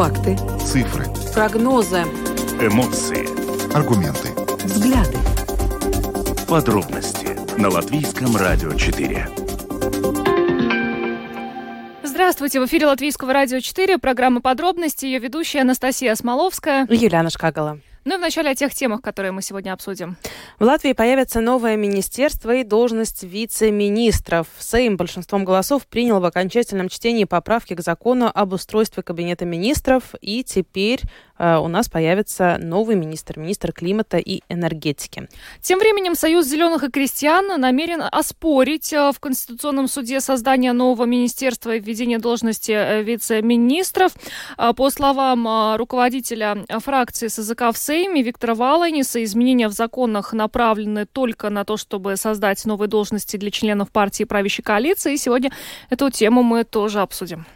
Факты. Цифры. Прогнозы. Эмоции. Аргументы. Взгляды. Подробности на Латвийском радио 4. Здравствуйте, в эфире Латвийского радио 4, программа «Подробности», ее ведущая Анастасия Смоловская. Юлиана Шкагала. Ну и вначале о тех темах, которые мы сегодня обсудим. В Латвии появится новое министерство и должность вице-министров. Сейм большинством голосов принял в окончательном чтении поправки к закону об устройстве Кабинета министров, и теперь у нас появится новый министр, министр климата и энергетики. Тем временем Союз зеленых и крестьян намерен оспорить э, в Конституционном суде создание нового министерства и введение должности э, вице-министров. Э, по словам э, руководителя фракции СЗК в Сейме Виктора Валаниса, изменения в законах направлены только на то, чтобы создать новые должности для членов партии правящей коалиции. И сегодня эту тему мы тоже обсудим.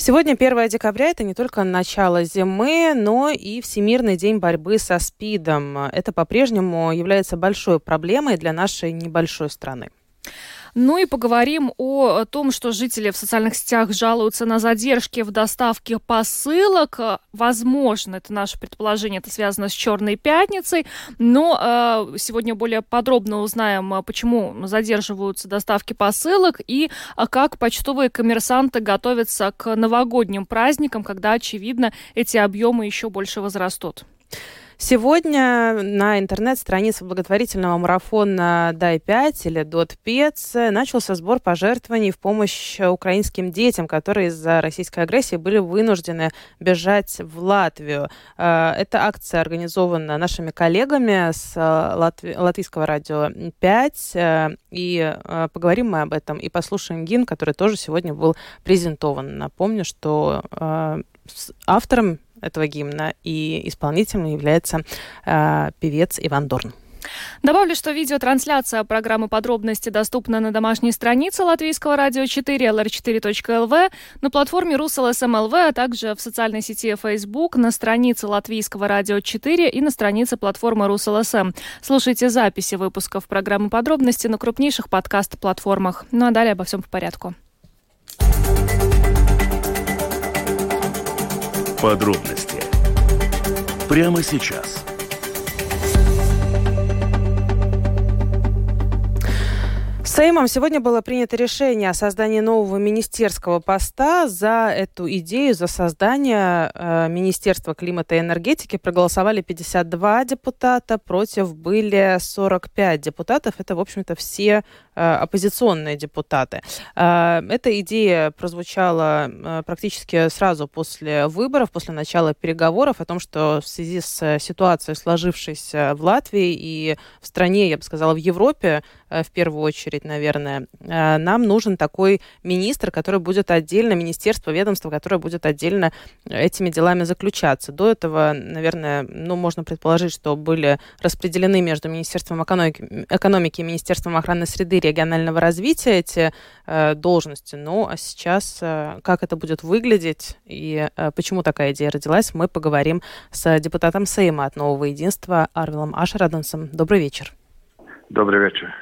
Сегодня 1 декабря – это не только начало зимы, но и Всемирный день борьбы со СПИДом. Это по-прежнему является большой проблемой для нашей небольшой страны. Ну и поговорим о том, что жители в социальных сетях жалуются на задержки в доставке посылок. Возможно, это наше предположение, это связано с Черной пятницей, но э, сегодня более подробно узнаем, почему задерживаются доставки посылок и а как почтовые коммерсанты готовятся к новогодним праздникам, когда, очевидно, эти объемы еще больше возрастут. Сегодня на интернет-странице благотворительного марафона «Дай-5» или «Дот-Пец» начался сбор пожертвований в помощь украинским детям, которые из-за российской агрессии были вынуждены бежать в Латвию. Э, эта акция организована нашими коллегами с э, Латви... Латвийского радио 5. Э, и поговорим мы об этом и послушаем гимн, который тоже сегодня был презентован. Напомню, что автором этого гимна, и исполнителем является э, певец Иван Дорн. Добавлю, что видеотрансляция программы «Подробности» доступна на домашней странице Латвийского радио 4 lr4.lv, на платформе РусЛСМЛВ, а также в социальной сети Facebook, на странице Латвийского радио 4 и на странице платформы РусЛСМ. Слушайте записи выпусков программы «Подробности» на крупнейших подкаст-платформах. Ну а далее обо всем по порядку. Подробности прямо сейчас. Сеймом сегодня было принято решение о создании нового министерского поста. За эту идею, за создание э, Министерства климата и энергетики проголосовали 52 депутата, против были 45 депутатов. Это, в общем-то, все оппозиционные депутаты. Э, эта идея прозвучала э, практически сразу после выборов, после начала переговоров о том, что в связи с ситуацией, сложившейся в Латвии и в стране, я бы сказала, в Европе, э, в первую очередь, наверное. Э, нам нужен такой министр, который будет отдельно, министерство, ведомство, которое будет отдельно этими делами заключаться. До этого, наверное, ну, можно предположить, что были распределены между Министерством экономики, экономики и Министерством охраны среды регионального развития эти э, должности. Ну, а сейчас э, как это будет выглядеть и э, почему такая идея родилась, мы поговорим с депутатом Сейма от Нового Единства Арвилом Ашрадансом. Добрый вечер. Добрый вечер.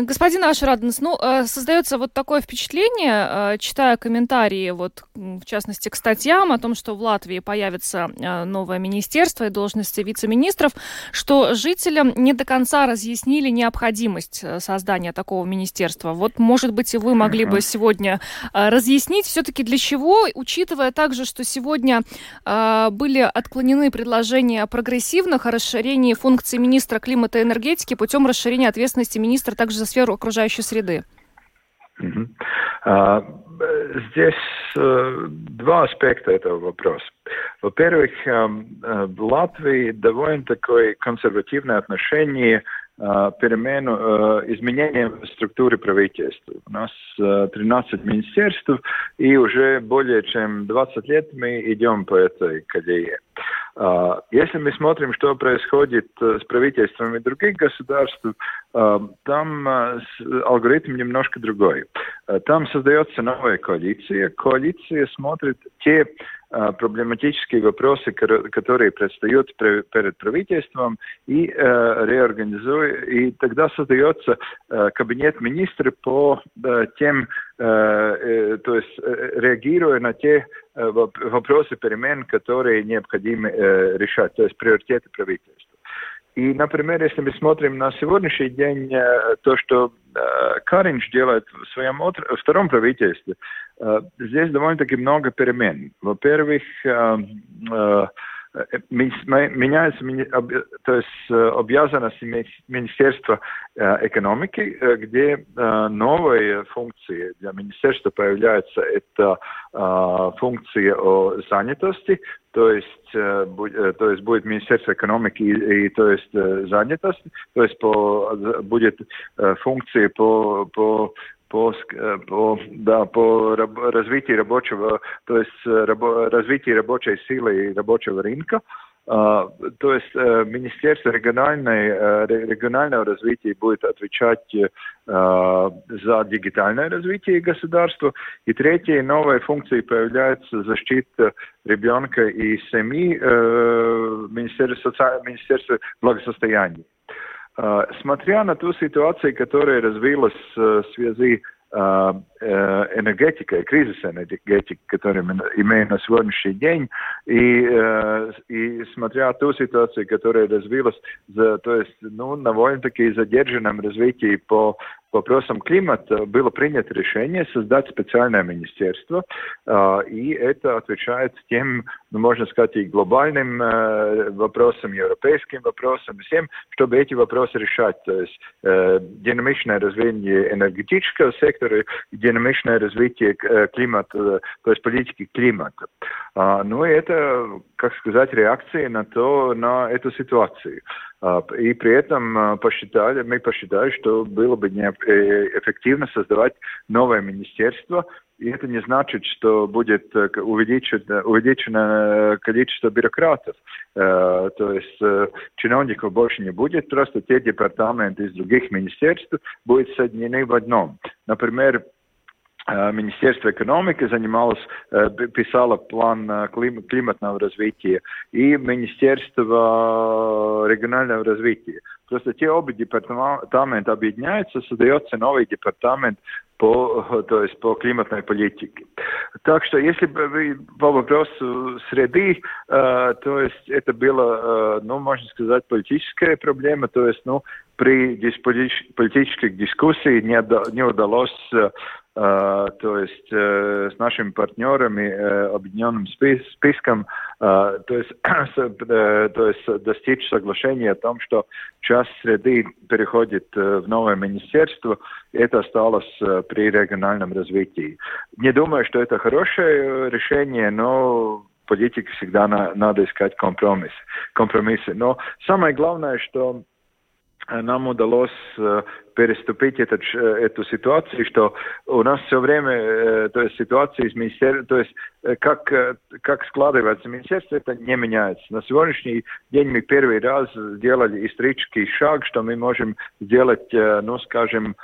Господин Ашраденс, ну, э, создается вот такое впечатление, э, читая комментарии, вот, в частности, к статьям о том, что в Латвии появится э, новое министерство и должности вице-министров, что жителям не до конца разъяснили необходимость создания такого министерства. Вот, может быть, и вы могли бы сегодня разъяснить все-таки для чего, учитывая также, что сегодня были отклонены предложения о прогрессивных, о расширении функций министра климата и энергетики путем расширения ответственности министра также за сферу окружающей среды? А, здесь э, два аспекта этого вопроса. Во-первых, э, э, в Латвии довольно такое консервативное отношение перемену, изменения в структуре правительства. У нас 13 министерств, и уже более чем 20 лет мы идем по этой колее. А, если мы смотрим, что происходит э, с правительствами других государств, э, там э, алгоритм немножко другой. Там создается новая коалиция. Коалиция смотрит те проблематические вопросы, которые предстают перед правительством, и реорганизует, и тогда создается кабинет министров по тем, то есть реагируя на те вопросы перемен, которые необходимо решать, то есть приоритеты правительства. И, например, если мы смотрим на сегодняшний день, то, что Каринч делает в своем втором правительстве, здесь довольно-таки много перемен. Во-первых, меняется то есть обязанности Министерства экономики, где новые функции для министерства появляются. Это функции о занятости, то есть, то есть будет Министерство экономики и, и то есть занятости, то есть по, будет функции по, по по, э, по, да, по развитию рабочего, то есть э, рабо, развитию рабочей силы и рабочего рынка. Uh, то есть uh, Министерство региональной, регионального развития будет отвечать за дигитальное развитие государства. И третья новая функция появляется защита ребенка и семьи Министерства, Министерства благосостояния. Смотря на ту ситуацию, которая развилась в связи энергетикой, кризис энергетики, который мы имеем на сегодняшний день, и, и смотря ту ситуацию, которая развилась, за, то есть, ну, довольно-таки задержанном развитии по вопросам климата было принято решение создать специальное министерство, и это отвечает тем, ну, можно сказать, и глобальным вопросам, европейским вопросам, всем, чтобы эти вопросы решать. То есть динамичное развитие энергетического сектора, динамичное развитие климата, то есть политики климата. Ну, и это, как сказать, реакция на то, на эту ситуацию. И при этом посчитали, мы посчитали, что было бы эффективно создавать новое министерство, и это не значит, что будет увеличено, увеличено количество бюрократов. То есть чиновников больше не будет, просто те департаменты из других министерств будут соединены в одном. Например, Министерство экономики занималось, писало план климатного развития и Министерство регионального развития. Просто те оба департамента объединяются, создается новый департамент по, то есть по климатной политике. Так что если бы по вопросу среды, э, то есть это было, э, ну, можно сказать, политическая проблема, то есть, ну, при политических дискуссиях не, не удалось э, Uh, то есть uh, с нашими партнерами, объединенным спис списком, то, есть, то есть достичь соглашения о том, что часть среды переходит в новое министерство, и это осталось при региональном развитии. Не думаю, что это хорошее решение, но политике всегда на, надо искать компромисс, компромиссы. Но самое главное, что нам удалось переступить этот, эту ситуацию, что у нас все время, то есть ситуация из министерства, то есть как, как складывается министерство, это не меняется. На сегодняшний день мы первый раз сделали исторический шаг, что мы можем сделать, ну, скажем,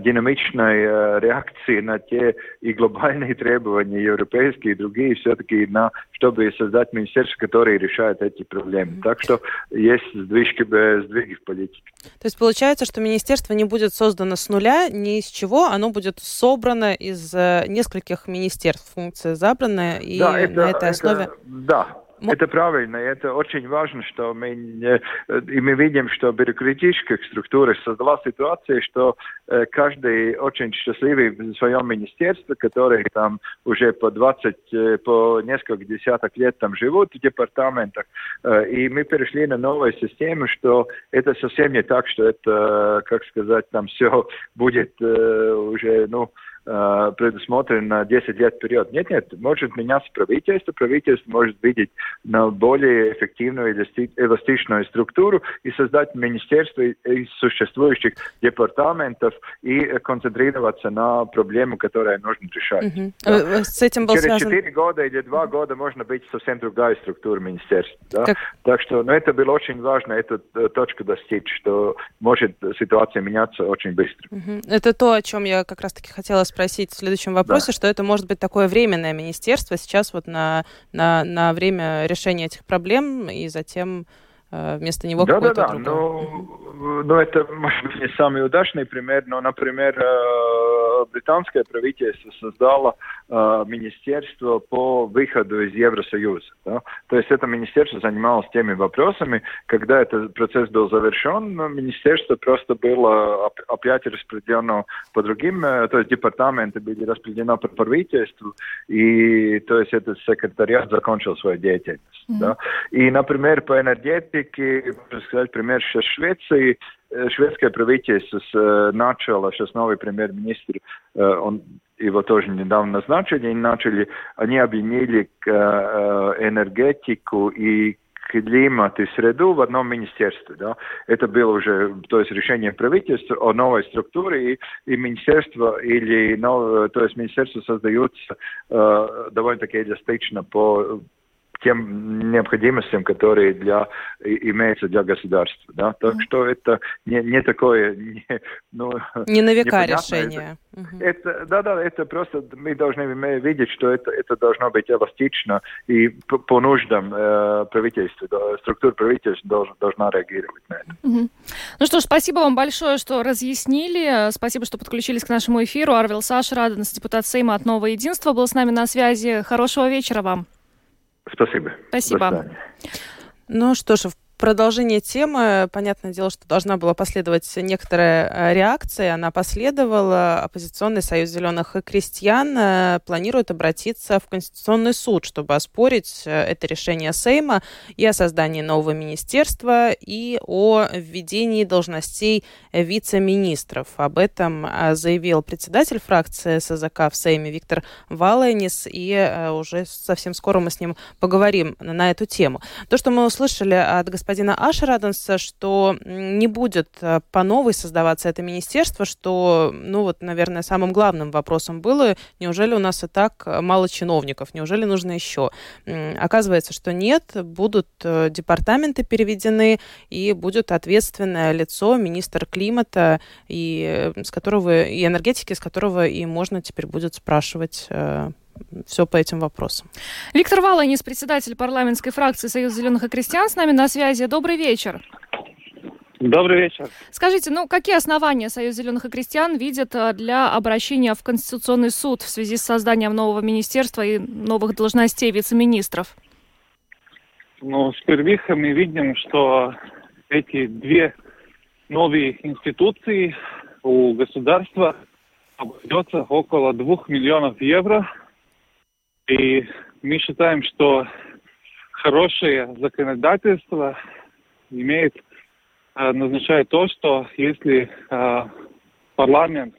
динамичной реакции на те и глобальные требования, европейские, и другие, все-таки на, чтобы создать министерство, которое решает эти проблемы. Mm-hmm. Так что есть сдвижки, сдвиги в политике. То есть получается, что министерство не будет создано с нуля, ни из чего, оно будет собрано из нескольких министерств, функция забрана, и да, это, на этой основе... Это, да, это правильно, это очень важно, что мы, и мы видим, что бюрократическая структура создала ситуацию, что э, каждый очень счастливый в своем министерстве, который там уже по 20, э, по несколько десяток лет там живут в департаментах, э, и мы перешли на новую систему, что это совсем не так, что это, как сказать, там все будет уже, ну, Э, предусмотрен на 10 лет вперед. Нет, нет, может меняться правительство, правительство может видеть на более эффективную эластичную структуру и создать министерство из существующих департаментов и концентрироваться на проблему, которую нужно решать. Угу. Да. С этим был Через связан... 4 года или 2 года можно быть совсем другая структура министерства. Да? Как... Так что ну, это было очень важно, эту точку достичь, что может ситуация меняться очень быстро. Угу. Это то, о чем я как раз-таки хотела спросить в следующем вопросе, да. что это может быть такое временное министерство сейчас вот на, на, на время решения этих проблем, и затем вместо него да, какой-то да, да. другой. Ну, ну, это, может быть, не самый удачный пример, но, например, британское правительство создало э, министерство по выходу из Евросоюза. Да? То есть это министерство занималось теми вопросами, когда этот процесс был завершен, министерство просто было опять распределено по другим, э, то есть департаменты были распределены по правительству, и то есть этот секретариат закончил свою деятельность. Mm-hmm. Да? И, например, по энергетике, можно сказать, пример сейчас Швеции, шведское правительство начало, сейчас новый премьер-министр, он его тоже недавно назначили, и начали, они объединили энергетику и климат и среду в одном министерстве. Да? Это было уже то есть решение правительства о новой структуре, и, и министерство или ну, то есть министерство создается э, довольно-таки эластично по тем необходимостям, которые для, имеются для государства. Да? Так mm что это не, не такое... Не, ну, не на века решение. Это, это, да, да, это просто мы должны видеть, что это, это должно быть эластично и по, по нуждам э, правительства, да, структура правительства должна, должна реагировать на это. mm Ну что ж, спасибо вам большое, что разъяснили. Спасибо, что подключились к нашему эфиру. Арвел Саша Раденс, депутат Сейма от Нового Единства, был с нами на связи. Хорошего вечера вам. Спасибо. Спасибо. Ну что ж, продолжение темы, понятное дело, что должна была последовать некоторая э, реакция. Она последовала. Оппозиционный союз зеленых и крестьян э, планирует обратиться в Конституционный суд, чтобы оспорить э, это решение Сейма и о создании нового министерства, и о введении должностей вице-министров. Об этом заявил председатель фракции СЗК в Сейме Виктор Валенис, и уже совсем скоро мы с ним поговорим на эту тему. То, что мы услышали от господина господина Ашраденса, что не будет э, по новой создаваться это министерство, что, ну вот, наверное, самым главным вопросом было, неужели у нас и так мало чиновников, неужели нужно еще? Оказывается, что нет, будут э, департаменты переведены, и будет ответственное лицо, министр климата, и, э, с которого, и энергетики, с которого и можно теперь будет спрашивать все по этим вопросам. Виктор Валанис, председатель парламентской фракции Союза зеленых и крестьян, с нами на связи. Добрый вечер. Добрый вечер. Скажите, ну какие основания Союз зеленых и крестьян видит э, для обращения в Конституционный суд в связи с созданием нового министерства и новых должностей вице-министров? Ну, впервые мы видим, что эти две новые институции у государства обойдется около двух миллионов евро и мы считаем, что хорошее законодательство имеет, э, назначает то, что если э, парламент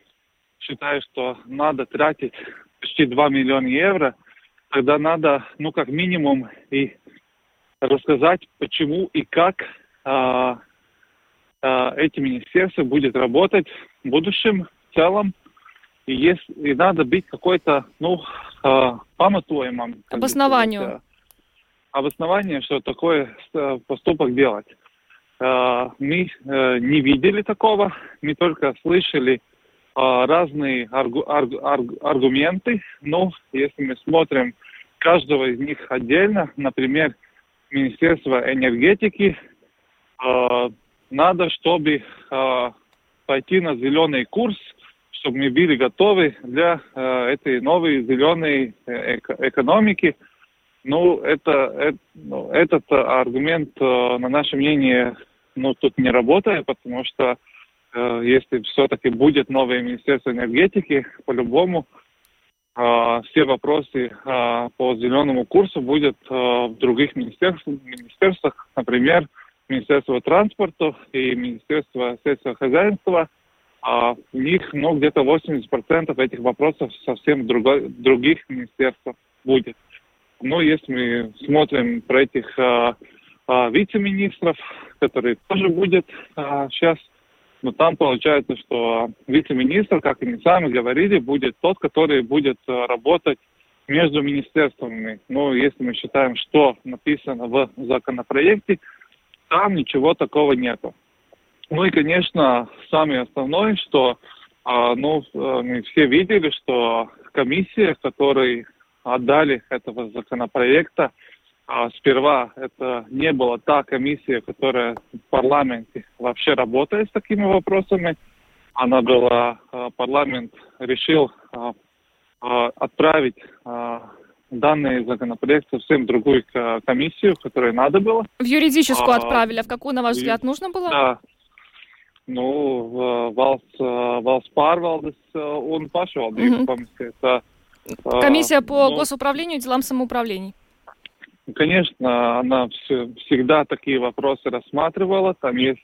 считает, что надо тратить почти 2 миллиона евро, тогда надо, ну, как минимум, и рассказать, почему и как э, э, эти министерства будет работать в будущем, в целом, и, есть, и надо быть какой-то, ну, э, памятуемым. Обоснованию. Сказать, обоснование, что такой э, поступок делать. Э, мы э, не видели такого, мы только слышали э, разные аргу, аргу, аргу, аргументы, но если мы смотрим каждого из них отдельно, например, Министерство энергетики, надо, чтобы пойти на зеленый курс – чтобы мы были готовы для э, этой новой зеленой э, эко экономики. Ну, это, это, ну, этот аргумент, э, на наше мнение, ну, тут не работает, потому что э, если все-таки будет новое Министерство энергетики, по-любому э, все вопросы э, по зеленому курсу будут э, в других министерствах, министерствах, например, Министерство транспорта и Министерство сельского хозяйства – а у них, ну, где-то 80% этих вопросов совсем друго, других министерств будет. Ну, если мы смотрим про этих а, а, вице-министров, которые тоже будет а, сейчас, но там получается, что вице-министр, как они сами говорили, будет тот, который будет а, работать между министерствами. Ну, если мы считаем, что написано в законопроекте, там ничего такого нету. Ну и, конечно, самое основное, что а, ну, э, мы все видели, что комиссия, которой отдали этого законопроекта, а, сперва это не была та комиссия, которая в парламенте вообще работает с такими вопросами. Она была, а, парламент решил отправить а, данный законопроект совсем другую комиссию, которой надо было. В юридическую а, отправили, а в какую, на ваш взгляд, нужно было? Да. В valsts, valsts pārvaldes un pašvaldību комиссия. Это, Комиссия по ну, госуправлению и делам самоуправлений. Конечно, она все, всегда такие вопросы рассматривала. Там есть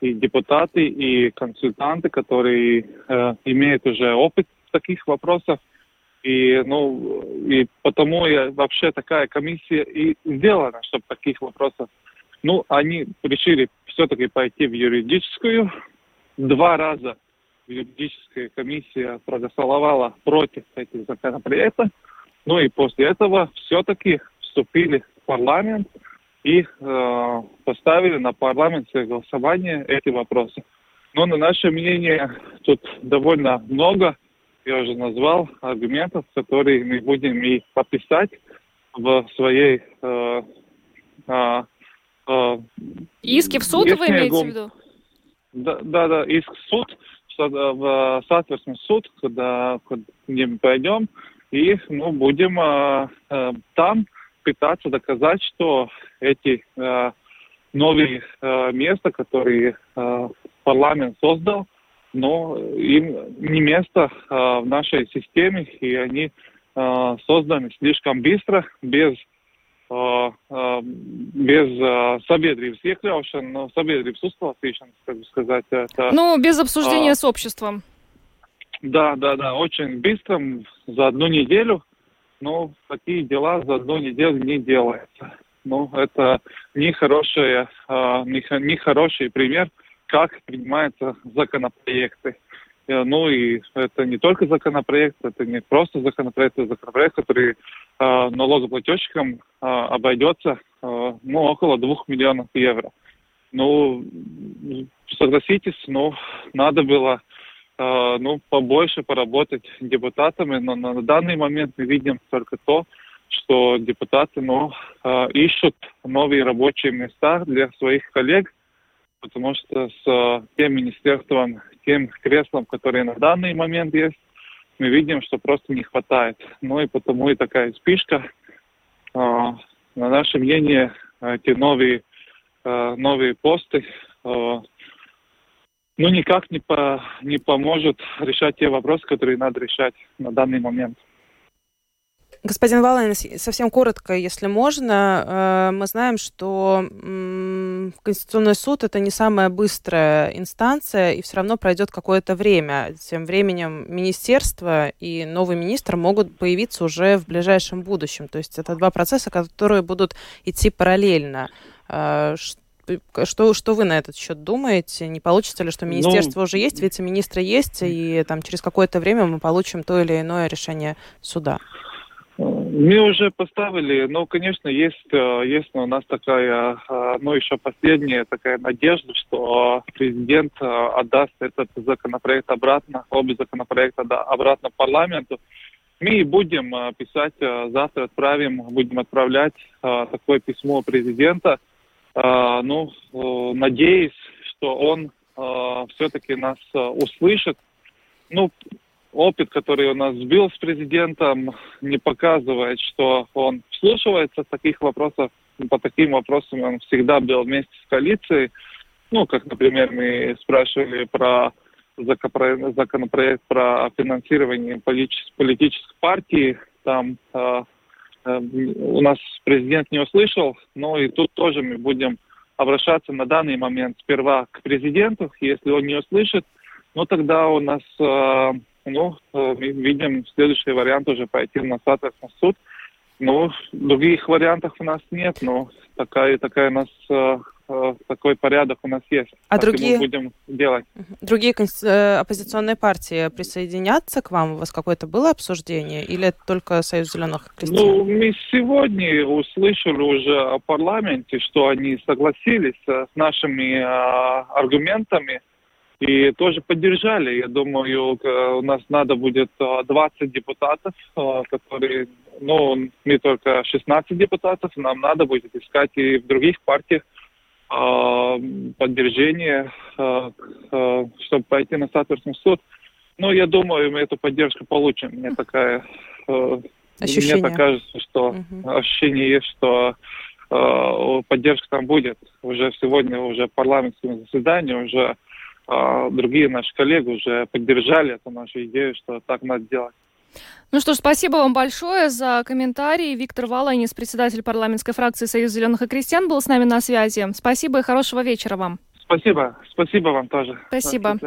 и депутаты, и консультанты, которые э, имеют уже опыт таких вопросах. И, ну, и потому я, вообще такая комиссия и сделана, чтобы таких вопросов. Ну, они решили все-таки пойти в юридическую. Два раза юридическая комиссия проголосовала против этих законопроектов. Ну и после этого все-таки вступили в парламент и э, поставили на парламентское голосование эти вопросы. Но на наше мнение тут довольно много я уже назвал аргументов, которые мы будем и подписать в своей... Э, э, Иски в суд вы имеете в виду? Да, да, да, иск в суд, в соответственно суд, когда, когда мы пойдем, и ну, будем э, э, там пытаться доказать, что эти э, новые э, места, которые э, парламент создал, но им не место а, в нашей системе, и они а, созданы слишком быстро, без а, а, без а, sabiedrības iekļaušana, sabiedrības uzklausīšanas, как бы сказать. Это, ну, без обсуждения а, с обществом. Да, да, да, очень быстро, за одну неделю, но такие дела за одну неделю не делаются. Ну, это не, хорошая, не, не хороший пример как принимаются законопроекты. Э, ну и это не только законопроект, это не просто законопроект, это законопроект, который э, налогоплательщикам э, обойдется э, ну, около двух миллионов евро. Ну, согласитесь, ну, надо было э, ну, побольше поработать депутатами, но на данный момент мы видим только то, что депутаты ну, э, ищут новые рабочие места для своих коллег – потому что с э, тем министерством, тем креслом, которые на данный момент есть, мы видим, что просто не хватает. Ну и потому и такая спишка. На наше мнение, эти новые, э, новые посты э, ну, никак не, по, не поможет решать те вопросы, которые надо решать на данный момент. Господин Валайн, совсем коротко, если можно. Э, мы знаем, что Конституционный суд это не самая быстрая инстанция, и все равно пройдет какое-то время. Тем временем министерство и новый министр могут появиться уже в ближайшем будущем. То есть это два процесса, которые будут идти параллельно. Э, что, что вы на этот счет думаете? Не получится ли, что ну, министерство ну, уже есть, вице-министры есть, и там через какое-то время мы получим то или иное решение суда? Мы уже поставили, ну, конечно, есть, э, есть у нас такая, э, ну, еще последняя такая надежда, что президент э, отдаст этот законопроект обратно, обе законопроекта обратно в парламенту. Мы будем писать, завтра отправим, будем отправлять такое письмо президента, ну, надеюсь, что он все-таки нас услышит. Ну, опыт, который у нас был с президентом, не показывает, что он вслушивается таких вопросах. По таким вопросам он всегда был вместе с коалицией. Ну, как, например, мы спрашивали про законопроект про финансирование политических партий. Там э, э, у нас президент не услышал, но и тут тоже мы будем обращаться на данный момент сперва к президенту. Если он не услышит, ну тогда у нас э, ну, э, мы видим следующий вариант уже пойти на соответственно суд. Ну, других вариантов у нас нет, но такая, такая у нас э, э, такой порядок у нас есть. А другие будем делать? Другие оппозиционные партии присоединятся к вам? У вас какое-то было обсуждение или это только Союз зеленых крестьян? Ну, мы сегодня услышали уже о парламенте, что они согласились с нашими э, аргументами и тоже поддержали. Я думаю, у нас надо будет 20 депутатов, которые, ну, не только 16 депутатов, нам надо будет искать и в других партиях поддержание, чтобы пойти на статусный суд. Ну, я думаю, мы эту поддержку получим. Мне такая... Ощущение. Мне так кажется, что угу. ощущение есть, что поддержка там будет. Уже сегодня, уже парламентское заседание, уже а другие наши коллеги уже поддержали эту нашу идею, что так надо делать. Ну что ж, спасибо вам большое за комментарии. Виктор Валайнис, председатель парламентской фракции Союз зеленых и крестьян, был с нами на связи. Спасибо и хорошего вечера вам. Спасибо. Спасибо вам тоже. Спасибо.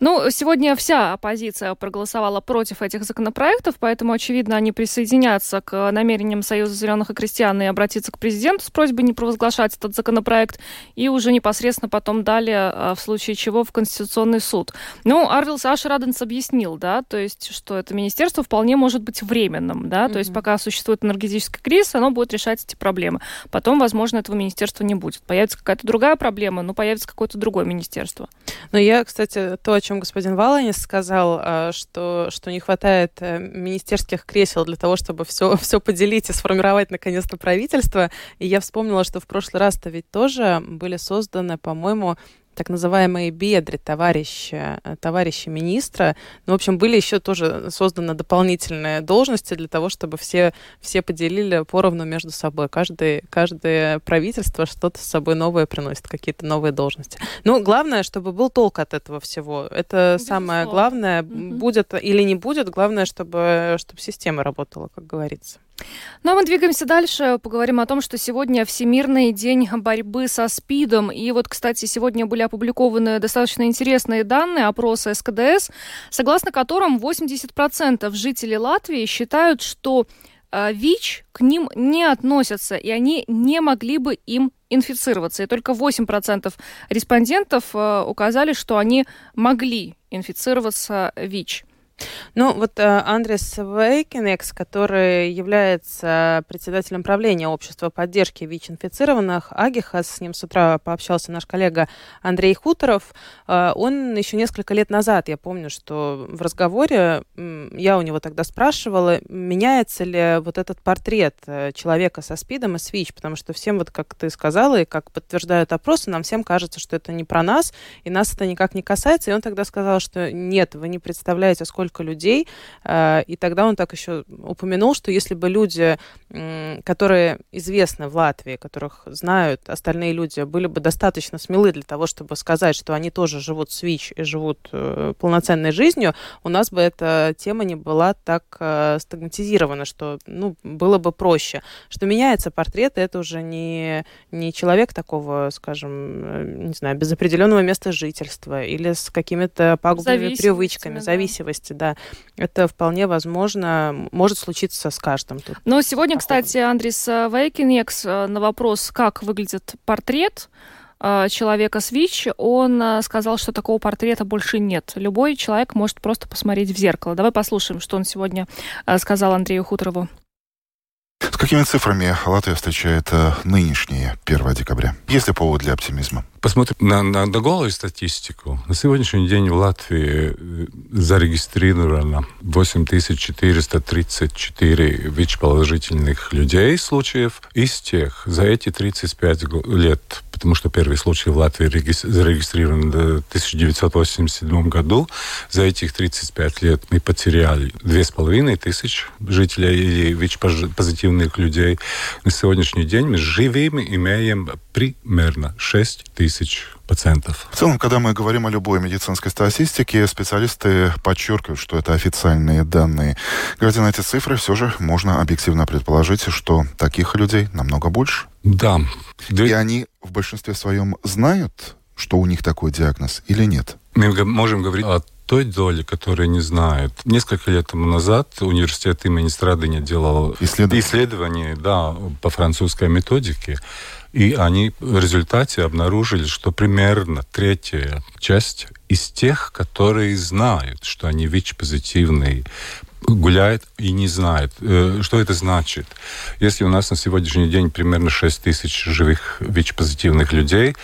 Ну, сегодня вся оппозиция проголосовала против этих законопроектов, поэтому, очевидно, они присоединятся к намерениям Союза зеленых и крестьян и обратиться к президенту с просьбой не провозглашать этот законопроект, и уже непосредственно потом далее, а, в случае чего, в Конституционный суд. Ну, Арвил Саша Раденс объяснил, да, то есть, что это министерство вполне может быть временным, да, mm-hmm. то есть, пока существует энергетический кризис, оно будет решать эти проблемы. Потом, возможно, этого министерства не будет. Появится какая-то другая проблема, но появится какое-то другое министерство. Но я, кстати, то, о чем господин Валанис сказал, а, что, что не хватает э, министерских кресел для того, чтобы все, все поделить и сформировать наконец-то правительство. И я вспомнила, что в прошлый раз-то ведь тоже были созданы, по-моему, так называемые бедри товарища, э, товарища министра. Ну, в общем, были еще тоже созданы дополнительные должности для того, чтобы все, все поделили поровну между собой. Каждый, каждое правительство что-то с собой новое приносит, какие-то новые должности. Ну, главное, чтобы был толк от этого всего. Это Безусловно. самое главное. Угу. Будет или не будет, главное, чтобы, чтобы система работала, как говорится. Ну а мы двигаемся дальше, поговорим о том, что сегодня Всемирный день борьбы со СПИДом. И вот, кстати, сегодня были опубликованы достаточно интересные данные опроса СКДС, согласно которым 80% жителей Латвии считают, что э, ВИЧ к ним не относятся, и они не могли бы им инфицироваться. И только 8% респондентов э, указали, что они могли инфицироваться ВИЧ. Ну, вот э, Андрес Вейкинекс, который является председателем правления общества поддержки ВИЧ-инфицированных, Агиха, с ним с утра пообщался наш коллега Андрей Хуторов, э, он еще несколько лет назад, я помню, что в разговоре я у него тогда спрашивала, меняется ли вот этот портрет э, человека со СПИДом и с ВИЧ, потому что всем, вот как ты сказала, и как подтверждают опросы, нам всем кажется, что это не про нас, и нас это никак не касается, и он тогда сказал, что нет, вы не представляете, сколько сколько людей. Э, и тогда он так еще упомянул, что если бы люди, которые известны в Латвии, которых знают остальные люди, были бы достаточно смелы для того, чтобы сказать, что они тоже живут с ВИЧ и живут э, полноценной жизнью, у нас бы эта тема не была так э, стигматизирована, что ну, было бы проще. Что меняется портрет, это уже не, не человек такого, скажем, не знаю, без определенного места жительства или с какими-то пагубными привычками, да. зависимости возрасте, да, это вполне возможно, может случиться с каждым. Тут. Но сегодня, кстати, Андрис Вейкинекс э, на вопрос, как выглядит портрет, э, человека с ВИЧ, он э, сказал, что такого портрета больше нет. Любой человек может просто посмотреть в зеркало. Давай послушаем, что он сегодня сказал Андрею Хуторову. Какими цифрами Латвия встречает нынешнее 1 декабря? Есть ли повод для оптимизма? Посмотрим на, на, на голую статистику. На сегодняшний день в Латвии э, зарегистрировано 8434 ВИЧ-положительных людей, случаев. Из тех за эти 35 лет, потому что первый случай в Латвии зарегистрирован в 1987 году, за этих 35 лет мы потеряли 2,5 тысяч жителей или ВИЧ-позитивных людей. На сегодняшний день мы живыми имеем примерно 6 тысяч тысяч пациентов. В целом, когда мы говорим о любой медицинской статистике, специалисты подчеркивают, что это официальные данные. Глядя на эти цифры, все же можно объективно предположить, что таких людей намного больше. Да. И они в большинстве своем знают, что у них такой диагноз или нет? Мы можем говорить о той доли, которая не знает. Несколько лет тому назад университет имени Страдыня делал исследование, исследование да, по французской методике. И они в результате обнаружили, что примерно третья часть из тех, которые знают, что они ВИЧ-позитивные, гуляет и не знает. Э, что это значит? Если у нас на сегодняшний день примерно 6 тысяч живых ВИЧ-позитивных людей,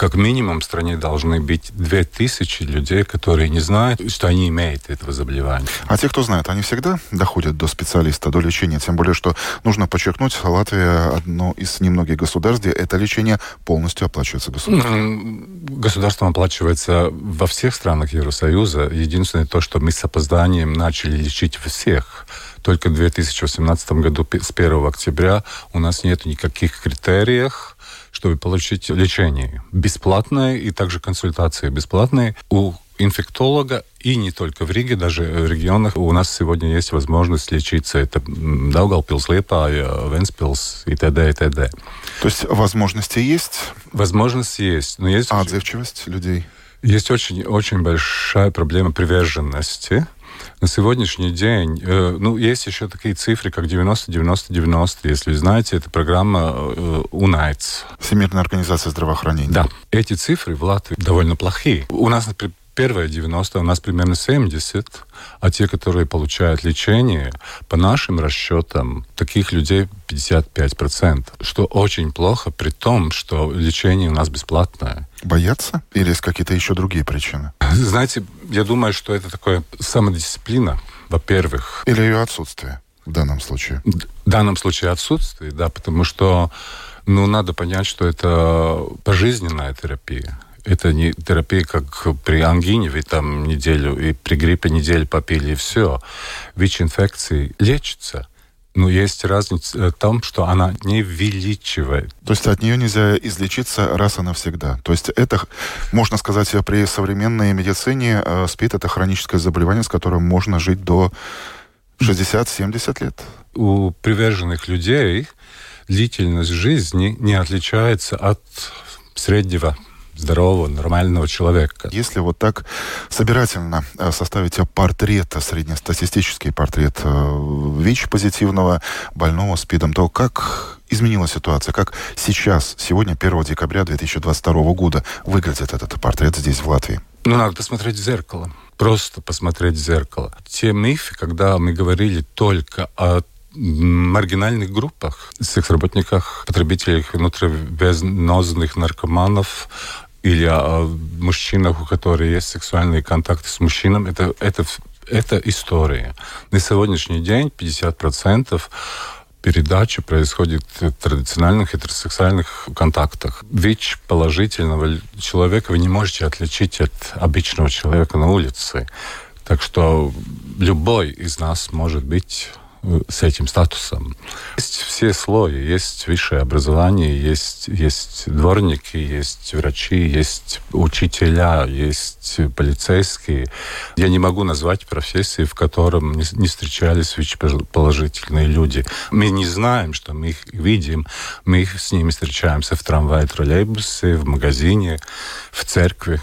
как минимум в стране должны быть 2000 людей, которые не знают, что они имеют этого заболевания. А те, кто знает, они всегда доходят до специалиста, до лечения? Тем более, что нужно подчеркнуть, Латвия одно из немногих государств, где это лечение полностью оплачивается государством. Государством оплачивается во всех странах Евросоюза. Единственное то, что мы с опозданием начали лечить всех. Только в 2018 году, с 1 октября, у нас нет никаких критериев, чтобы получить лечение. Бесплатное и также консультации бесплатные у инфектолога и не только в Риге, даже в регионах у нас сегодня есть возможность лечиться. Это Даугавпилс, Лепая, Венспилс и т.д. и т.д. То есть возможности есть? Возможности есть. Но есть... А отзывчивость людей? Есть очень, очень большая проблема приверженности на сегодняшний день, э, ну, есть еще такие цифры, как 90-90-90, если знаете, это программа э, UNAIDS. Всемирная организация здравоохранения. Да. Эти цифры в Латвии довольно плохие. У нас, например, первые 90, у нас примерно 70, а те, которые получают лечение, по нашим расчетам, таких людей 55%, что очень плохо, при том, что лечение у нас бесплатное. Боятся? Или есть какие-то еще другие причины? Знаете, я думаю, что это такая самодисциплина, во-первых. Или ее отсутствие в данном случае? В данном случае отсутствие, да, потому что ну, надо понять, что это пожизненная терапия. Это не терапия, как при ангине, вы там неделю, и при гриппе неделю попили, и все. ВИЧ-инфекции лечатся. Но есть разница в том, что она не увеличивает. То есть от нее нельзя излечиться раз и навсегда. То есть это, можно сказать, при современной медицине э, СПИД это хроническое заболевание, с которым можно жить до 60-70 лет. У приверженных людей длительность жизни не отличается от среднего здорового, нормального человека. Если вот так собирательно э, составить портрет, среднестатистический портрет э, ВИЧ-позитивного больного СПИДом, то как изменилась ситуация? Как сейчас, сегодня, 1 декабря 2022 года, выглядит этот портрет здесь, в Латвии? Ну, надо посмотреть в зеркало. Просто посмотреть в зеркало. Те мифы, когда мы говорили только о маргинальных группах, секс-работниках, потребителях внутривенозных наркоманов, или о мужчинах, у которых есть сексуальные контакты с мужчинами, это, это, это история. На сегодняшний день 50% передачи происходит в традиционных гетеросексуальных контактах. ВИЧ положительного человека вы не можете отличить от обычного человека на улице. Так что любой из нас может быть с этим статусом. Есть все слои. Есть высшее образование, есть, есть дворники, есть врачи, есть учителя, есть полицейские. Я не могу назвать профессии, в котором не, не встречались ВИЧ-положительные люди. Мы не знаем, что мы их видим. Мы с ними встречаемся в трамвае, троллейбусе, в магазине, в церкви.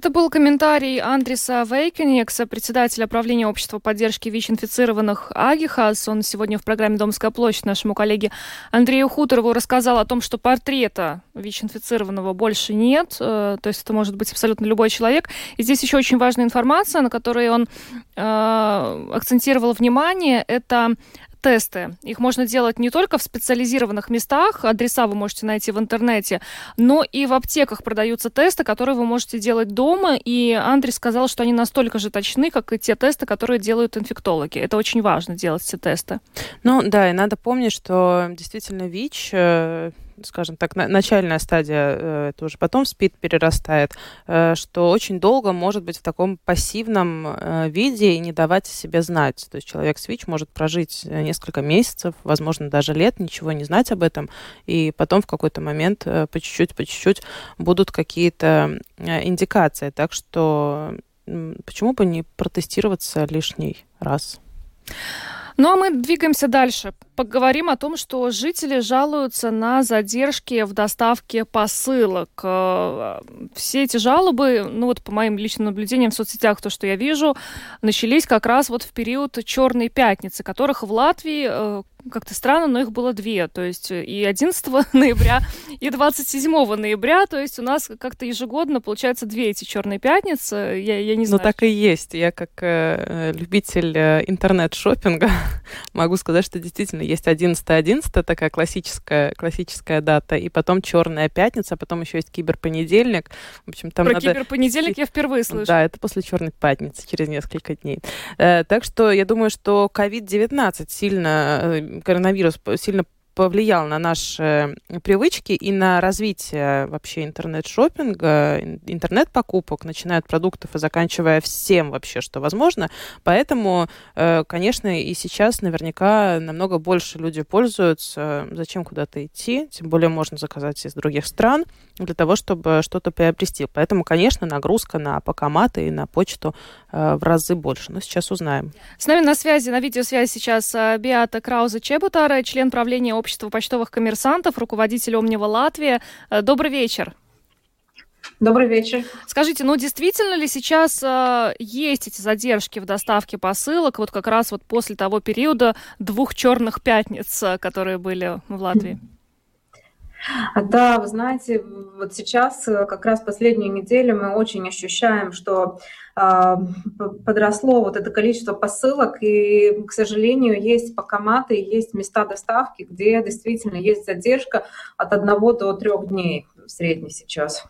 Это был комментарий Андреса Вейкенекса, председателя правления общества поддержки ВИЧ-инфицированных Агихас. Он сегодня в программе «Домская площадь» нашему коллеге Андрею Хуторову рассказал о том, что портрета ВИЧ-инфицированного больше нет, э, то есть это может быть абсолютно любой человек. И здесь еще очень важная информация, на которой он э, акцентировал внимание, это тесты. Их можно делать не только в специализированных местах, адреса вы можете найти в интернете, но и в аптеках продаются тесты, которые вы можете делать дома. И Андрей сказал, что они настолько же точны, как и те тесты, которые делают инфектологи. Это очень важно делать все тесты. Ну да, и надо помнить, что действительно ВИЧ э, скажем так, начальная стадия, э, это уже потом СПИД перерастает, э, что очень долго может быть в таком пассивном э, виде и не давать о себе знать. То есть человек с ВИЧ может прожить несколько месяцев, возможно, даже лет, ничего не знать об этом, и потом в какой-то момент по чуть-чуть, по чуть-чуть будут какие-то индикации. Так что почему бы не протестироваться лишний раз? Ну а мы двигаемся дальше. Поговорим о том, что жители жалуются на задержки в доставке посылок. Э, все эти жалобы, ну вот по моим личным наблюдениям в соцсетях, то, что я вижу, начались как раз вот в период Черной пятницы, которых в Латвии э, как-то странно, но их было две. То есть э, и 11 ноября, и 27 ноября. То есть у нас как-то ежегодно получается две эти черные пятницы. Я, я не ну, знаю. Ну так и есть. Я как э, любитель э, интернет-шопинга могу сказать, что действительно есть 11.11, такая классическая, классическая дата, и потом черная пятница, а потом еще есть киберпонедельник. В общем, там Про надо... киберпонедельник я впервые слышу. Да, это после черной пятницы, через несколько дней. Э, так что я думаю, что COVID-19 сильно, э, коронавирус сильно повлиял на наши привычки и на развитие вообще интернет-шопинга, интернет-покупок, начиная от продуктов и заканчивая всем вообще, что возможно. Поэтому, э, конечно, и сейчас наверняка намного больше люди пользуются. Зачем куда-то идти? Тем более можно заказать из других стран для того, чтобы что-то приобрести. Поэтому, конечно, нагрузка на покоматы и на почту э, в разы больше. Но сейчас узнаем. С нами на связи, на видеосвязи сейчас э, Биата Крауза Чебутара, член правления общества почтовых коммерсантов, руководитель Омнива Латвия. Э, добрый вечер. Добрый вечер. Скажите, ну действительно ли сейчас э, есть эти задержки в доставке посылок, вот как раз вот после того периода двух черных пятниц, которые были в Латвии? Да, вы знаете, вот сейчас э, как раз последнюю неделю мы очень ощущаем, что э, подросло вот это количество посылок, и, к сожалению, есть покоматы, есть места доставки, где действительно есть задержка от одного до трех дней в среднем сейчас.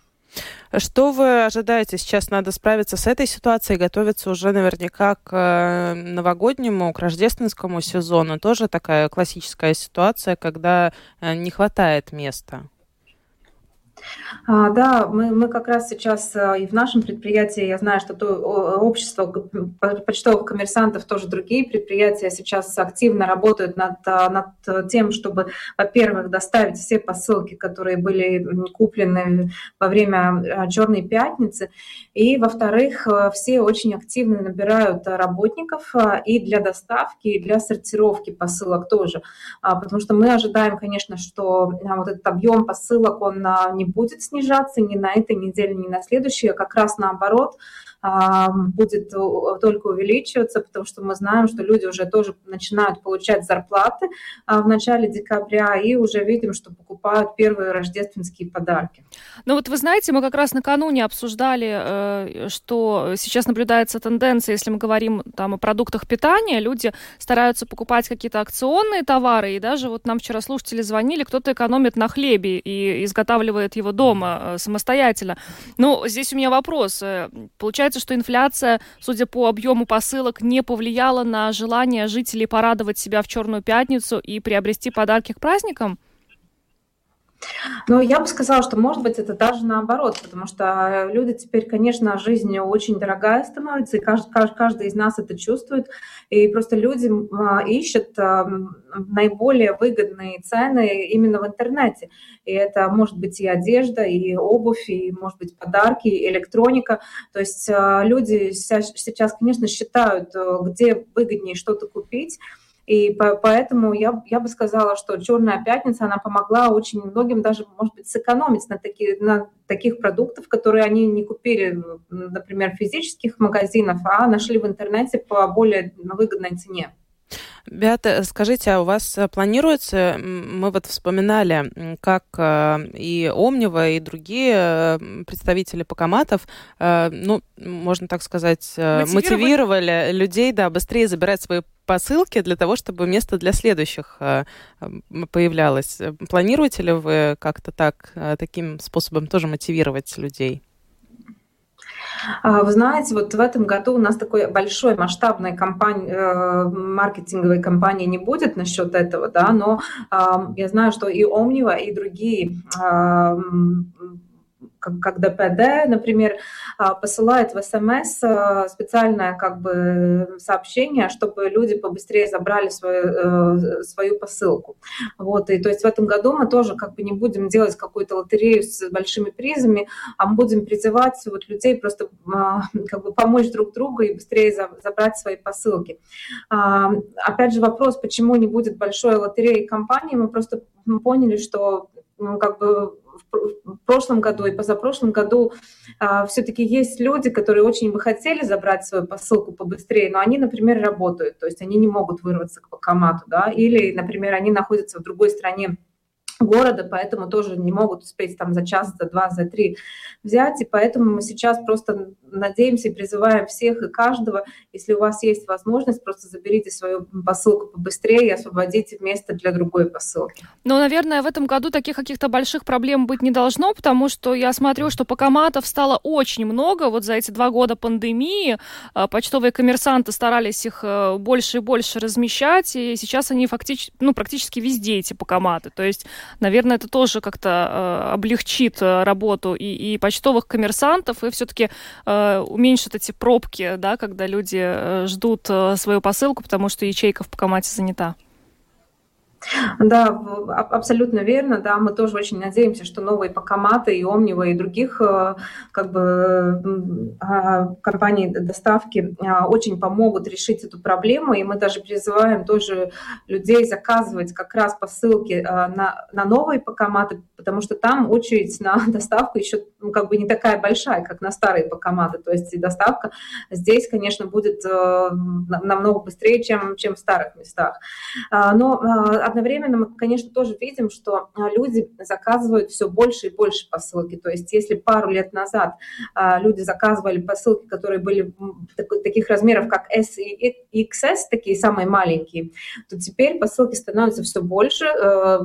Что вы ожидаете? Сейчас надо справиться с этой ситуацией, готовиться уже наверняка к э, новогоднему, к рождественскому сезону. Тоже такая классическая ситуация, когда э, не хватает места. А, да, мы, мы как раз сейчас а, и в нашем предприятии, я знаю, что то общество почтовых коммерсантов, тоже другие предприятия сейчас активно работают над, а, над тем, чтобы, во-первых, доставить все посылки, которые были куплены во время Черной пятницы, и, во-вторых, все очень активно набирают работников и для доставки, и для сортировки посылок тоже, потому что мы ожидаем, конечно, что вот этот объем посылок, он не будет снижаться ни на этой неделе, ни на следующей, а как раз наоборот – будет только увеличиваться, потому что мы знаем, что люди уже тоже начинают получать зарплаты а, в начале декабря и уже видим, что покупают первые рождественские подарки. Ну вот вы знаете, мы как раз накануне обсуждали, э, что сейчас наблюдается тенденция, если мы говорим там о продуктах питания, люди стараются покупать какие-то акционные товары, и даже вот нам вчера слушатели звонили, кто-то экономит на хлебе и изготавливает его дома э, самостоятельно. Но здесь у меня вопрос. Э, получается, Получается, что инфляция, судя по объему посылок, не повлияла на желание жителей порадовать себя в Черную пятницу и приобрести подарки к праздникам? Ну, я бы сказала, что, может быть, это даже наоборот, потому что люди теперь, конечно, жизнь очень дорогая становится, и каждый, каждый из нас это чувствует, и просто люди а, ищут наиболее выгодные цены именно в интернете. И это может быть и одежда, и обувь, и, может быть, подарки, и электроника. То есть а, люди сейчас, конечно, считают, э, где выгоднее что-то купить, и поэтому я, я бы сказала, что Черная пятница, она помогла очень многим даже, может быть, сэкономить на, такие, на таких продуктов, которые они не купили, например, физических магазинах, а нашли в интернете по более выгодной цене. Беата, скажите, а у вас э, планируется, мы вот вспоминали, как э, и Омнива, и другие э, представители покоматов, ну, можно так сказать, мотивировали, мотивировали людей, да, быстрее забирать свои посылки для того, чтобы место для следующих появлялось. Планируете ли вы как-то так, таким способом тоже мотивировать людей? А, вы знаете, вот в этом году у нас такой большой масштабной компании, э, маркетинговой кампании не будет насчет этого, да, но я знаю, что и Omniva, и другие как, как ДПД, например, а, посылает в СМС а, специальное как бы сообщение, чтобы люди побыстрее забрали свою, э, свою посылку. Вот, и то есть в этом году мы тоже как бы не будем делать какую-то лотерею с большими призами, а мы будем призывать вот людей просто а, как бы помочь друг другу и быстрее забрать свои посылки. Опять же вопрос, почему не будет большой лотереи компании, мы просто поняли, что ну, как бы в прошлом году и позапрошлом году а, все-таки есть люди, которые очень бы хотели забрать свою посылку побыстрее, но они, например, работают, то есть они не могут вырваться к банкомату, да, или, например, они находятся в другой стране города, поэтому тоже не могут успеть там за час, за два, за три взять. И поэтому мы сейчас просто надеемся и призываем всех и каждого, если у вас есть возможность, просто заберите свою посылку побыстрее и освободите место для другой посылки. Ну, наверное, в этом году таких каких-то больших проблем быть не должно, потому что я смотрю, что покоматов стало очень много. Вот за эти два года пандемии а, почтовые коммерсанты старались их э, больше и больше размещать, и сейчас они фактически, ну, практически везде эти покоматы. То есть Наверное, это тоже как-то э, облегчит э, работу и, и почтовых коммерсантов, и все-таки э, уменьшит эти пробки, да, когда люди э, ждут э, свою посылку, потому что ячейка в покомате занята. Да, абсолютно верно. Да, мы тоже очень надеемся, что новые Покоматы и Омнива и других э, как бы, а, компаний доставки а, очень помогут решить эту проблему. И мы даже призываем тоже людей заказывать как раз посылки а, на, на новые Покоматы, потому что там очередь на доставку еще ну, как бы не такая большая, как на старые Покоматы. То есть доставка здесь, конечно, будет э, намного быстрее, чем, чем в старых местах. Но одновременно мы, конечно, тоже видим, что а, люди заказывают все больше и больше посылки. То есть если пару лет назад а, люди заказывали посылки, которые были таких размеров, как S и XS, такие самые маленькие, то теперь посылки становятся все больше, э,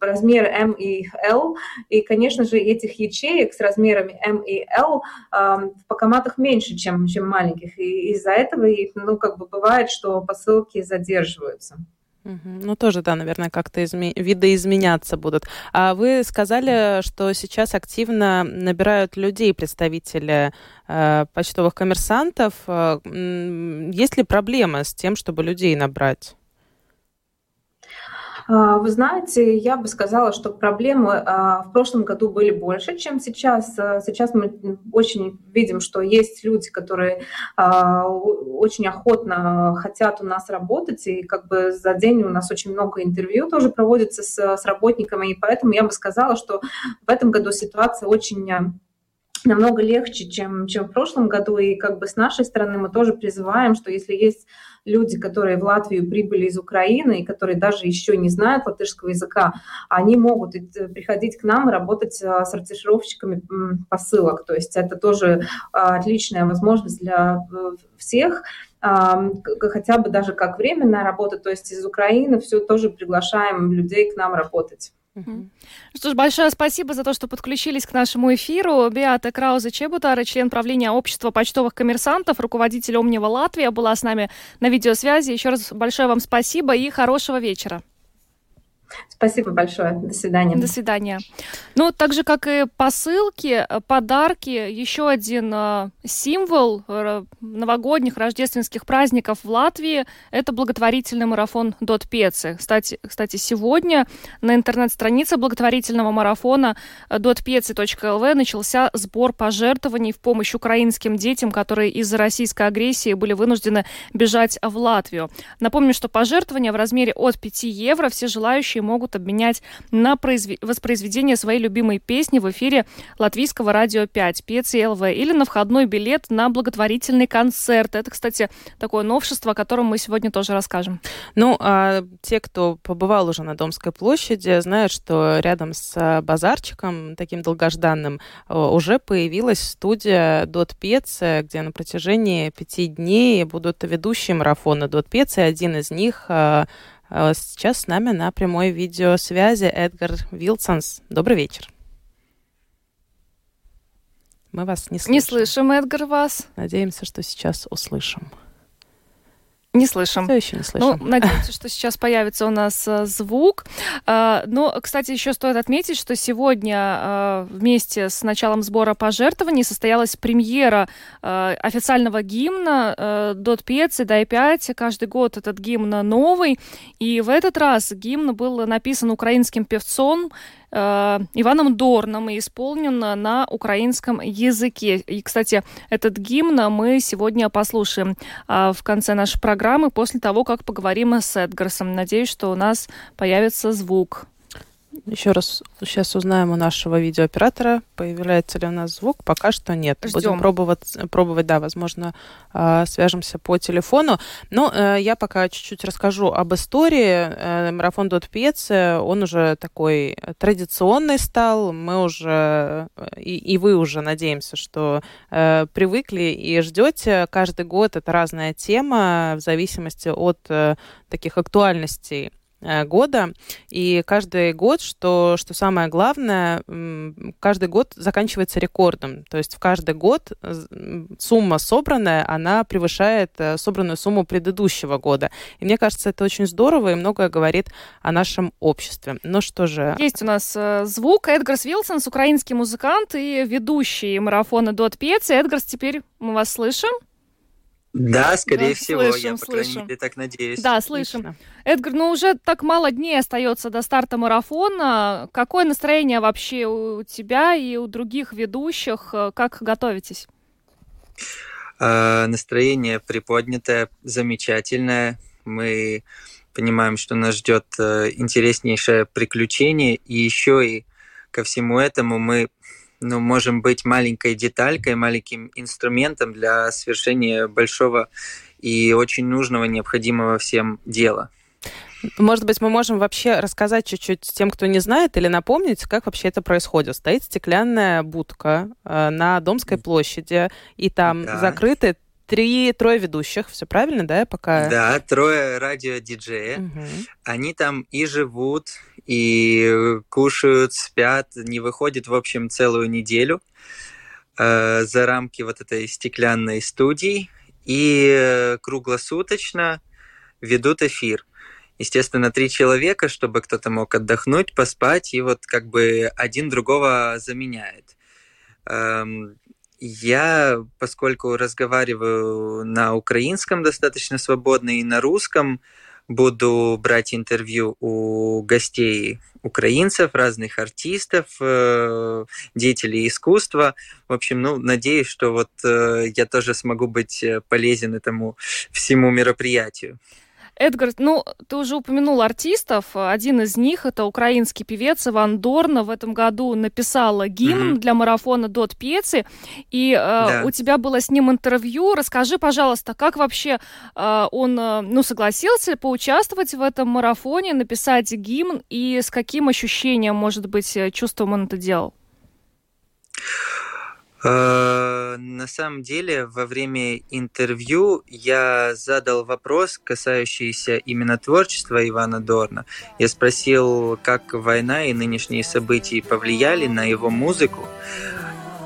размеры M и L, и, конечно же, этих ячеек с размерами M и L в покоматах меньше, чем, чем маленьких, и из-за этого, ну, как бы бывает, что посылки задерживаются. Ну, тоже, да, наверное, как-то изме... видоизменяться будут. А вы сказали, что сейчас активно набирают людей представители э, почтовых коммерсантов. Э, есть ли проблема с тем, чтобы людей набрать? А, вы знаете, я бы сказала, что проблемы а, в прошлом году были больше, чем сейчас. А, сейчас мы очень видим, что есть люди, которые очень охотно хотят у нас работать, и как бы за день у нас очень много интервью тоже проводится с, с работниками, и поэтому я бы сказала, что в этом году ситуация очень намного легче, чем, чем в прошлом году. И как бы с нашей стороны мы тоже призываем, что если есть люди, которые в Латвию прибыли из Украины и которые даже еще не знают латышского языка, они могут приходить к нам и работать а, с посылок. То есть это тоже а, отличная возможность для э, всех хотя бы даже как временная работа, то есть из Украины все тоже приглашаем людей к нам работать. Что ж, большое спасибо за то, что подключились к нашему эфиру. Беата Краузе Чебутара, член правления общества почтовых коммерсантов, руководитель Омнива Латвия, была с нами на видеосвязи. Еще раз большое вам спасибо и хорошего вечера. Спасибо большое. До свидания. До свидания. Ну, так же, как и посылки, подарки, еще один э, символ э, новогодних рождественских праздников в Латвии – это благотворительный марафон Дот Пецы. Кстати, кстати, сегодня на интернет-странице благотворительного марафона dotpeci.lv начался сбор пожертвований в помощь украинским детям, которые из-за российской агрессии были вынуждены бежать в Латвию. Напомню, что пожертвования в размере от 5 евро все желающие могут обменять на произв... воспроизведение своей любимой песни в эфире латвийского радио 5 ПЦЛВ или на входной билет на благотворительный концерт. Это, кстати, такое новшество, о котором мы сегодня тоже расскажем. Ну, а те, кто побывал уже на Домской площади, знают, что рядом с а, базарчиком, таким долгожданным, а, уже появилась студия Дот Пец, где на протяжении пяти дней будут ведущие марафона Дот Пец, и один из них а сейчас с нами на прямой видеосвязи Эдгар Вилсонс. Добрый вечер. Мы вас не слышим. Не слышим, Эдгар, вас. Надеемся, что сейчас услышим. Не слышим. Все еще не слышим. Ну, надеемся, что сейчас появится у нас э, звук. Э, но, кстати, еще стоит отметить, что сегодня э, вместе с началом сбора пожертвований состоялась премьера официального гимна «Дот Пец» и «Дай пять». Каждый год этот гимн новый. И в этот раз гимн был написан украинским певцом э, Иваном Дорном и исполнен на украинском языке. И, кстати, этот гимн мы сегодня послушаем э, в конце нашей программы после того, как поговорим с Эдгарсом. Надеюсь, что у нас появится звук. Еще раз сейчас узнаем у нашего видеооператора, появляется ли у нас звук. Пока что нет. Ждем. Будем пробовать, пробовать, да, возможно, а, свяжемся по телефону. Но э, я пока чуть-чуть расскажу об истории. Э, марафон Дот Пьеце, он уже такой традиционный стал. Мы уже, и, и вы уже, надеемся, что э, привыкли и ждете. Каждый год это разная тема в зависимости от таких актуальностей Э, года. И каждый год, что, что самое главное, каждый год заканчивается рекордом. То есть в каждый год сумма собранная, она превышает э, собранную сумму предыдущего года. И мне кажется, это очень здорово и многое говорит о нашем обществе. Ну что же... Есть у нас э, звук. Эдгарс Вилсонс, украинский музыкант и ведущий марафона Dod Pieci. Эдгарс, теперь мы вас слышим. Да, скорее да, всего, слышим, я, по слышим. крайней мере, так надеюсь. Да, слышим. Отлично. Эдгар, ну уже так мало дней остается до старта марафона. Какое настроение вообще у тебя и у других ведущих? Как готовитесь? Э, настроение приподнятое, замечательное. Мы понимаем, что нас ждет э, интереснейшее приключение. И еще и ко всему этому мы ну, можем быть маленькой деталькой, маленьким инструментом для совершения большого и очень нужного, необходимого всем дела. Может быть, мы можем вообще рассказать чуть-чуть тем, кто не знает, или напомнить, как вообще это происходит. Стоит стеклянная будка э, на Домской площади, и там да. закрыты три, трое ведущих, все правильно, да, пока? Да, трое радиодиджея. Угу. Они там и живут, и кушают, спят, не выходят, в общем, целую неделю э, за рамки вот этой стеклянной студии и круглосуточно ведут эфир. Естественно, три человека, чтобы кто-то мог отдохнуть, поспать, и вот как бы один другого заменяет. Эм, я, поскольку разговариваю на украинском достаточно свободно и на русском, буду брать интервью у гостей украинцев, разных артистов, э, деятелей искусства. В общем, ну, надеюсь, что вот э, я тоже смогу быть э, полезен этому всему мероприятию. Эдгар, ну, ты уже упомянул артистов. Один из них это украинский певец Иван Дорна. В этом году написала гимн mm-hmm. для марафона Дот Пьецы. И э, да. у тебя было с ним интервью. Расскажи, пожалуйста, как вообще э, он э, ну, согласился поучаствовать в этом марафоне, написать гимн и с каким ощущением, может быть, э, чувством он это делал? Э, на самом деле, во время интервью я задал вопрос, касающийся именно творчества Ивана Дорна. Я спросил, как война и нынешние события повлияли на его музыку.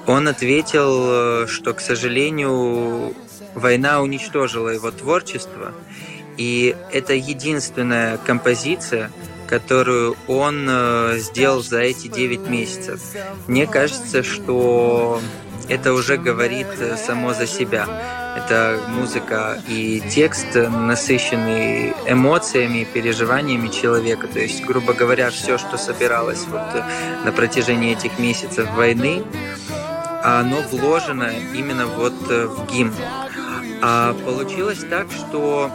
Он ответил, что, к сожалению, война уничтожила его творчество, и это единственная композиция, которую он э, сделал за эти 9 месяцев. Мне кажется, что это уже говорит э, само за себя. Это музыка и текст, насыщенный эмоциями, переживаниями человека. То есть, грубо говоря, все, что собиралось вот э, на протяжении этих месяцев войны, оно вложено именно вот в гимн. А получилось так, что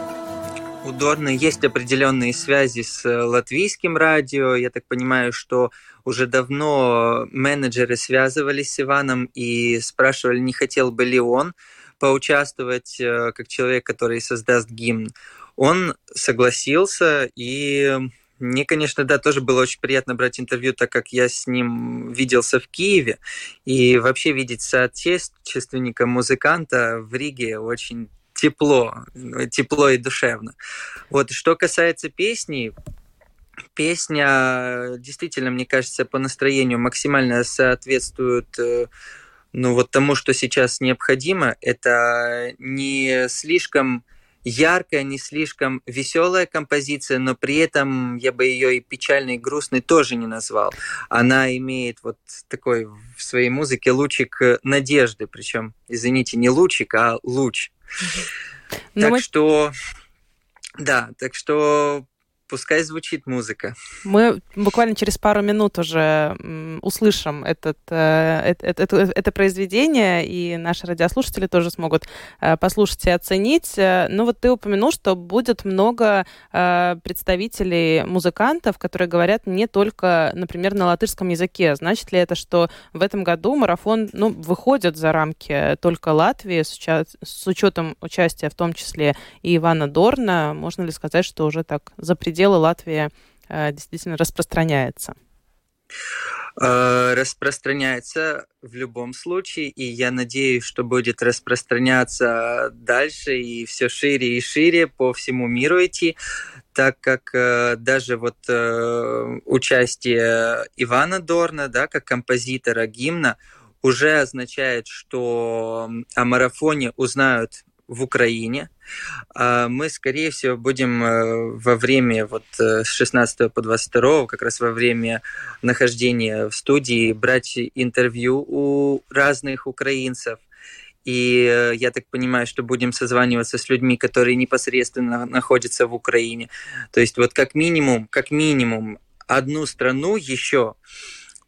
у Дорна есть определенные связи с э, латвийским радио. Я так понимаю, что уже давно менеджеры связывались с Иваном и спрашивали, не хотел бы ли он поучаствовать э, как человек, который создаст гимн. Он согласился, и мне, конечно, да, тоже было очень приятно брать интервью, так как я с ним виделся в Киеве. И вообще видеть соотечественника музыканта в Риге очень тепло, тепло и душевно. Вот что касается песни, песня действительно, мне кажется, по настроению максимально соответствует э, ну вот тому, что сейчас необходимо. Это не слишком яркая, не слишком веселая композиция, но при этом я бы ее и печальной, и грустной тоже не назвал. Она имеет вот такой в своей музыке лучик надежды, причем, извините, не лучик, а луч. Так мы... что, да, так что пускай звучит музыка. Мы буквально через пару минут уже услышим этот, э, это, это, это произведение, и наши радиослушатели тоже смогут э, послушать и оценить. Ну вот ты упомянул, что будет много представителей музыкантов, которые говорят не только, например, на латышском языке. Значит ли это, что в этом году марафон ну, выходит за рамки только Латвии с, с учетом участия в том числе и Ивана Дорна? Можно ли сказать, что уже так за пределы Латвии э, действительно распространяется? Э, распространяется в любом случае, и я надеюсь, что будет распространяться дальше и все шире и шире по всему миру идти, так как э, даже вот э, участие Ивана Дорна, да, как композитора гимна, уже означает, что о марафоне узнают в Украине. А мы, скорее всего, будем э, во время вот э, с 16 по 22, как раз во время нахождения в студии, брать интервью у разных украинцев. И э, я так понимаю, что будем созваниваться с людьми, которые непосредственно находятся в Украине. То есть вот как минимум, как минимум одну страну еще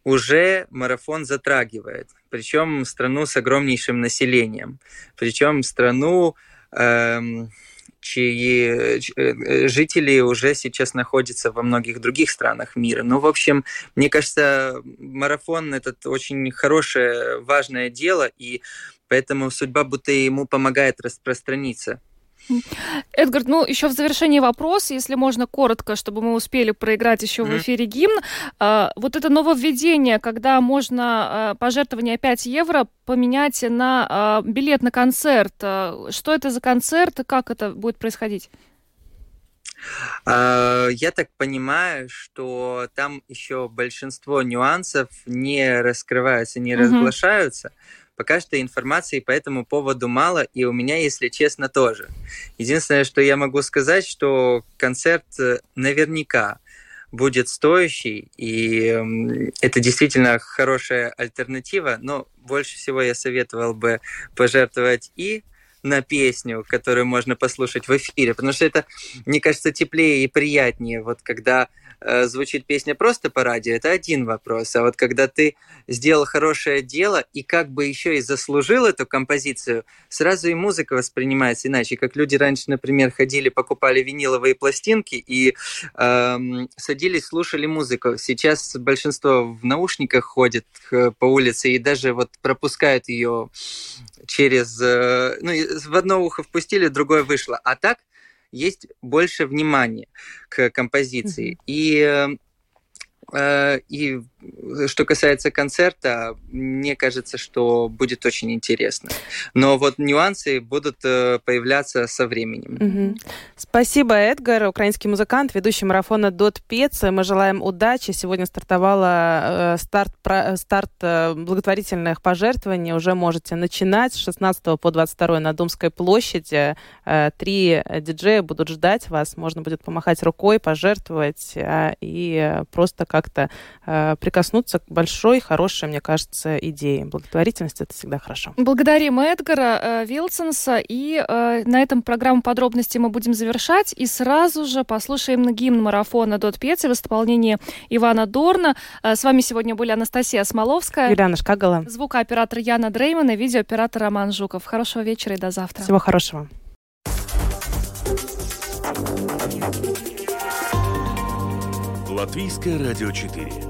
уже марафон затрагивает. Причем страну с огромнейшим населением. Причем страну, эм, чьи э, жители уже сейчас находятся во многих других странах мира. Ну, в общем, мне кажется, марафон этот очень хорошее, важное дело, и поэтому судьба будто ему помогает распространиться. Эдгард, ну еще в завершении вопрос, если можно коротко, чтобы мы успели проиграть еще mm-hmm. в эфире гимн. А, вот это нововведение, когда можно а, пожертвование 5 евро поменять на а, билет на концерт. А, что это за концерт и как это будет происходить? А, я так понимаю, что там еще большинство нюансов не раскрываются, не mm-hmm. разглашаются. Пока что информации по этому поводу мало, и у меня, если честно, тоже. Единственное, что я могу сказать, что концерт э, наверняка будет стоящий, и это действительно хорошая альтернатива, но больше всего я советовал бы пожертвовать и на песню, которую можно послушать в эфире, потому что это, мне кажется, теплее и приятнее, вот когда э, звучит песня просто по радио, это один вопрос. А вот когда ты сделал хорошее дело и как бы еще и заслужил эту композицию, сразу и музыка воспринимается иначе. Как люди раньше, например, ходили, покупали виниловые пластинки и э, садились, слушали музыку. Сейчас большинство в наушниках ходит э, по улице и даже вот пропускают ее через... Э, ну, в одно ухо впустили, другое вышло. А так есть больше внимания к композиции. Mm-hmm. И Э, и что касается концерта, мне кажется, что будет очень интересно. Но вот нюансы будут э, появляться со временем. Угу. Спасибо, Эдгар, украинский музыкант, ведущий марафона Дот Пец. Мы желаем удачи. Сегодня стартовала э, старт, старт благотворительных пожертвований. Уже можете начинать с 16 по 22 на Думской площади. Три диджея будут ждать вас. Можно будет помахать рукой, пожертвовать и просто как как-то э, прикоснуться к большой, хорошей, мне кажется, идее. Благотворительность — это всегда хорошо. Благодарим Эдгара э, Вилсонса. И э, на этом программу подробности мы будем завершать. И сразу же послушаем гимн марафона «Дот Пьецы» в исполнении Ивана Дорна. Э, с вами сегодня были Анастасия Смоловская. Юлиана Шкагала. Звукооператор Яна Дрейман и видеооператор Роман Жуков. Хорошего вечера и до завтра. Всего хорошего. Латвийское радио 4.